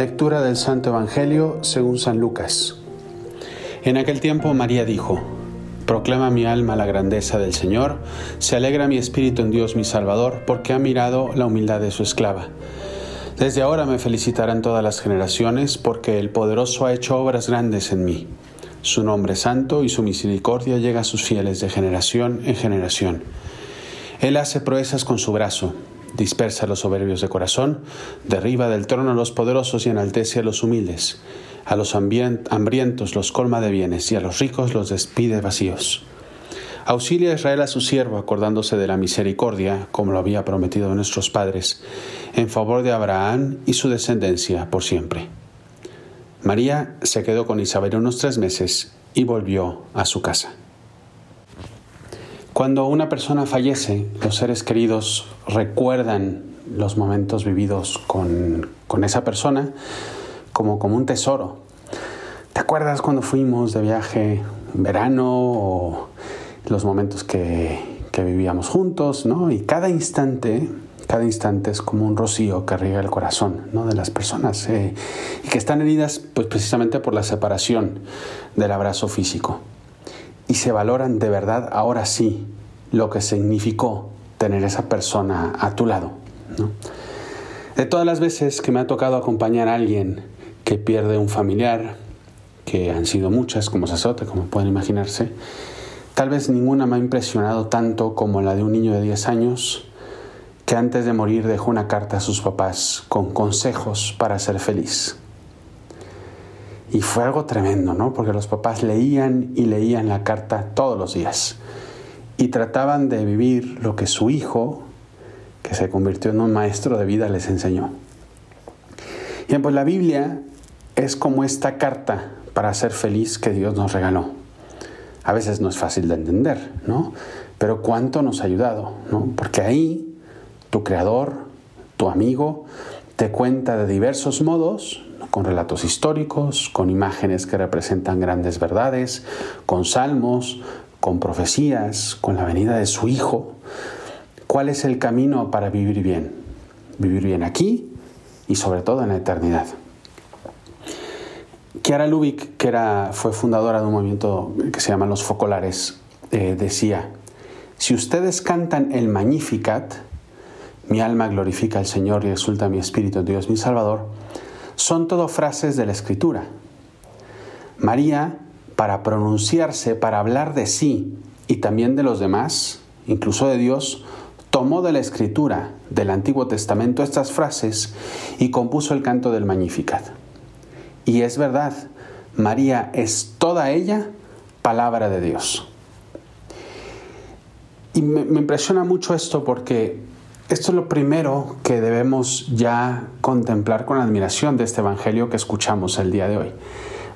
Lectura del Santo Evangelio según San Lucas. En aquel tiempo María dijo, Proclama mi alma la grandeza del Señor, se alegra mi espíritu en Dios mi Salvador, porque ha mirado la humildad de su esclava. Desde ahora me felicitarán todas las generaciones, porque el poderoso ha hecho obras grandes en mí. Su nombre santo y su misericordia llega a sus fieles de generación en generación. Él hace proezas con su brazo dispersa a los soberbios de corazón, derriba del trono a los poderosos y enaltece a los humildes. A los hambrientos los colma de bienes y a los ricos los despide vacíos. Auxilia a Israel a su siervo, acordándose de la misericordia, como lo había prometido a nuestros padres, en favor de Abraham y su descendencia por siempre. María se quedó con Isabel unos tres meses y volvió a su casa. Cuando una persona fallece, los seres queridos recuerdan los momentos vividos con, esa persona como, como un tesoro. ¿Te acuerdas cuando fuimos de viaje en verano o los momentos que, vivíamos juntos? ¿no? Y cada instante, cada instante es como un rocío que riega el corazón ¿no? de las personas eh, y que están heridas pues, precisamente por la separación del abrazo físico y se valoran de verdad ahora sí lo que significó tener esa persona a tu lado. De todas las veces que me ha tocado acompañar a alguien que pierde un familiar, que han sido muchas como sacerdote, como pueden imaginarse, tal vez ninguna me ha impresionado tanto como la de un niño de 10 años que antes de morir dejó una carta a sus papás con consejos para ser feliz. Y fue algo tremendo, ¿no? Porque los papás leían y leían la carta todos los días y trataban de vivir lo que su hijo, que se convirtió en un maestro de vida, les enseñó. Y pues la Biblia es como esta carta para ser feliz que Dios nos regaló. A veces no es fácil de entender, ¿no? Pero cuánto nos ha ayudado, ¿no? Porque ahí tu creador, tu amigo, te cuenta de diversos modos con relatos históricos, con imágenes que representan grandes verdades, con salmos, con profecías, con la venida de su Hijo. ¿Cuál es el camino para vivir bien? Vivir bien aquí y sobre todo en la eternidad. Kiara Lubick, que era, fue fundadora de un movimiento que se llama Los Focolares, eh, decía, si ustedes cantan el Magnificat, mi alma glorifica al Señor y exulta mi espíritu, Dios mi Salvador, son todo frases de la Escritura. María, para pronunciarse, para hablar de sí y también de los demás, incluso de Dios, tomó de la Escritura del Antiguo Testamento estas frases y compuso el canto del Magnificat. Y es verdad, María es toda ella palabra de Dios. Y me, me impresiona mucho esto porque esto es lo primero que debemos ya contemplar con admiración de este Evangelio que escuchamos el día de hoy.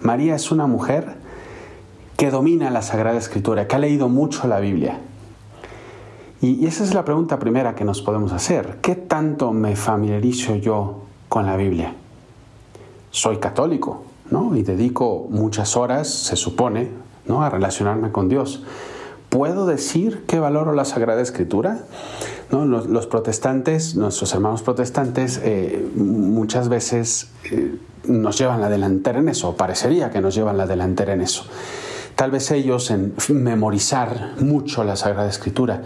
María es una mujer que domina la Sagrada Escritura, que ha leído mucho la Biblia. Y esa es la pregunta primera que nos podemos hacer. ¿Qué tanto me familiarizo yo con la Biblia? Soy católico, ¿no? Y dedico muchas horas, se supone, ¿no? a relacionarme con Dios. ¿Puedo decir que valoro la Sagrada Escritura? Los, protestantes, nuestros hermanos protestantes, eh, muchas veces eh, nos llevan la delantera en eso, parecería que nos llevan la delantera en eso. Tal vez ellos en memorizar mucho la Sagrada Escritura.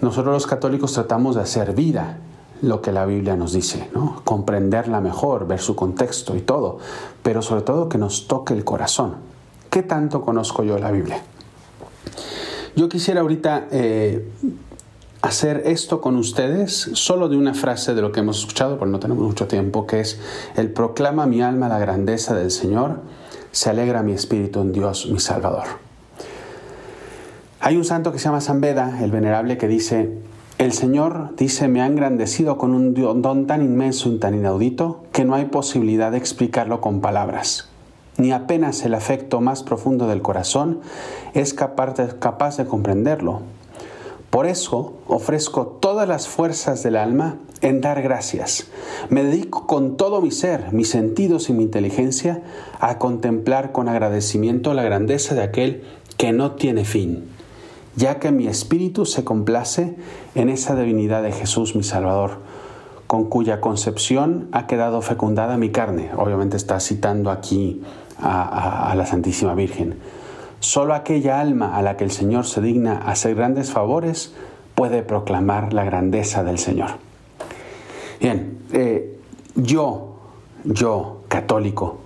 Nosotros los católicos tratamos de hacer vida lo que la Biblia nos dice, ¿no? comprenderla mejor, ver su contexto y todo, pero sobre todo que nos toque el corazón. ¿Qué tanto conozco yo la Biblia? Yo quisiera ahorita eh, hacer esto con ustedes solo de una frase de lo que hemos escuchado, porque no tenemos mucho tiempo, que es, el proclama mi alma la grandeza del Señor, se alegra mi espíritu en Dios mi Salvador. Hay un santo que se llama San Beda, el venerable, que dice, el Señor, dice, me ha engrandecido con un don tan inmenso y tan inaudito que no hay posibilidad de explicarlo con palabras ni apenas el afecto más profundo del corazón es capaz de, capaz de comprenderlo. Por eso ofrezco todas las fuerzas del alma en dar gracias. Me dedico con todo mi ser, mis sentidos y mi inteligencia a contemplar con agradecimiento la grandeza de aquel que no tiene fin, ya que mi espíritu se complace en esa divinidad de Jesús mi Salvador, con cuya concepción ha quedado fecundada mi carne. Obviamente está citando aquí a, la Santísima Virgen. Solo aquella alma a la que el Señor se digna hacer grandes favores puede proclamar la grandeza del Señor. Bien, eh, yo, yo, católico,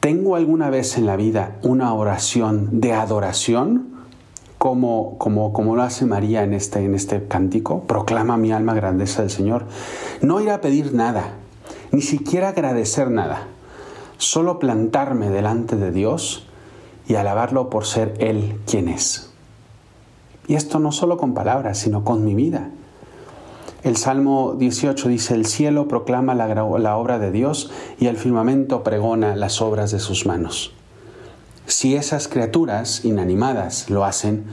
¿tengo alguna vez en la vida una oración de adoración? Como, como, como, lo hace María en este, en este cántico, proclama mi alma grandeza del Señor. No ir a pedir nada, ni siquiera agradecer nada solo plantarme delante de Dios y alabarlo por ser Él quien es. Y esto no solo con palabras, sino con mi vida. El Salmo 18 dice, el cielo proclama la, la, obra de Dios y el firmamento pregona las obras de sus manos. Si esas criaturas inanimadas lo hacen,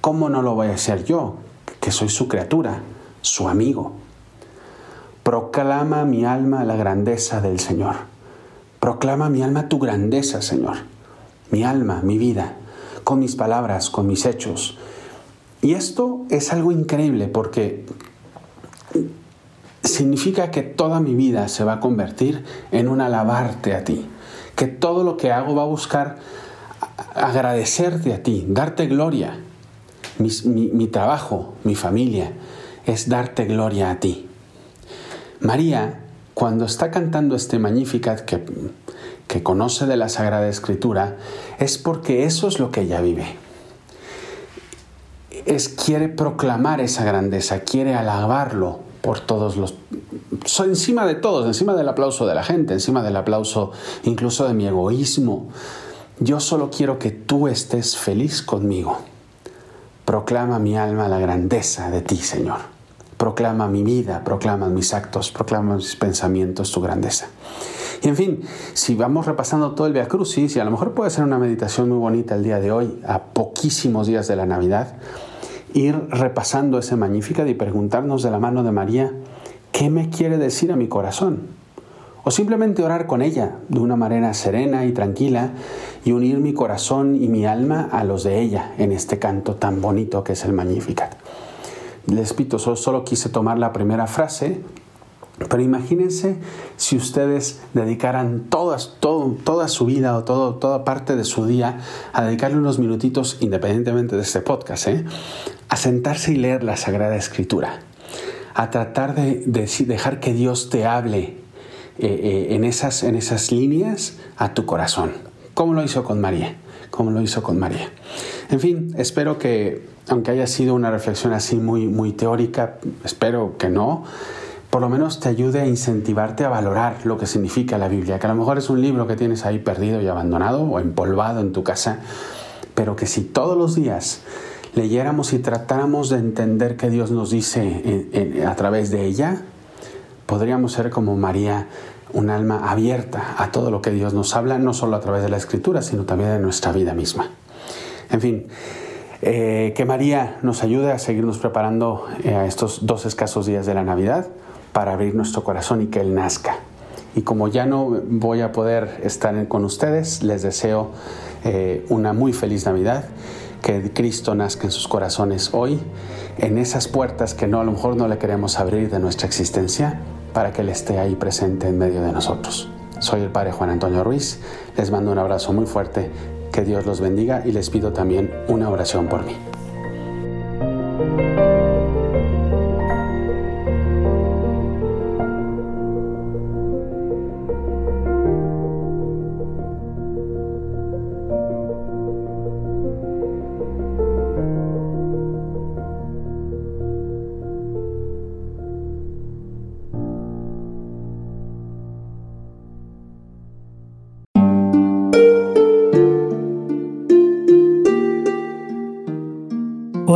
¿cómo no lo voy a hacer yo, que soy su criatura, su amigo? Proclama mi alma la grandeza del Señor. Proclama mi alma tu grandeza, Señor. Mi alma, mi vida, con mis palabras, con mis hechos. Y esto es algo increíble porque significa que toda mi vida se va a convertir en un alabarte a ti. Que todo lo que hago va a buscar agradecerte a ti, darte gloria. Mi, trabajo, mi familia, es darte gloria a ti. María cuando está cantando este Magnificat que, que conoce de la Sagrada Escritura, es porque eso es lo que ella vive. Es, quiere proclamar esa grandeza, quiere alabarlo por todos los... encima de todos, encima del aplauso de la gente, encima del aplauso incluso de mi egoísmo. Yo solo quiero que tú estés feliz conmigo. Proclama mi alma la grandeza de ti, Señor proclama mi vida, proclama mis actos, proclama mis pensamientos, tu grandeza. Y en fin, si vamos repasando todo el Via Crucis, y a lo mejor puede ser una meditación muy bonita el día de hoy, a poquísimos días de la Navidad, ir repasando ese Magnificat y preguntarnos de la mano de María, ¿qué me quiere decir a mi corazón? O simplemente orar con ella de una manera serena y tranquila y unir mi corazón y mi alma a los de ella en este canto tan bonito que es el Magnificat. Les repito, solo, quise tomar la primera frase, pero imagínense si ustedes dedicaran todas, todo, toda su vida o todo, toda parte de su día a dedicarle unos minutitos, independientemente de este podcast, ¿eh? a sentarse y leer la Sagrada Escritura, a tratar de, dejar que Dios te hable eh, eh, en, esas, en esas líneas a tu corazón, como lo hizo con María, como lo hizo con María. En fin, espero que aunque haya sido una reflexión así muy, muy teórica, espero que no, por lo menos te ayude a incentivarte a valorar lo que significa la Biblia, que a lo mejor es un libro que tienes ahí perdido y abandonado o empolvado en tu casa, pero que si todos los días leyéramos y tratáramos de entender qué Dios nos dice a través de ella, podríamos ser como María, un alma abierta a todo lo que Dios nos habla, no solo a través de la Escritura, sino también de nuestra vida misma. En fin, eh, que María nos ayude a seguirnos preparando eh, a estos dos escasos días de la Navidad para abrir nuestro corazón y que Él nazca. Y como ya no voy a poder estar con ustedes, les deseo eh, una muy feliz Navidad, que Cristo nazca en sus corazones hoy, en esas puertas que no a lo mejor no le queremos abrir de nuestra existencia, para que Él esté ahí presente en medio de nosotros. Soy el Padre Juan Antonio Ruiz, les mando un abrazo muy fuerte que Dios los bendiga y les pido también una oración por mí.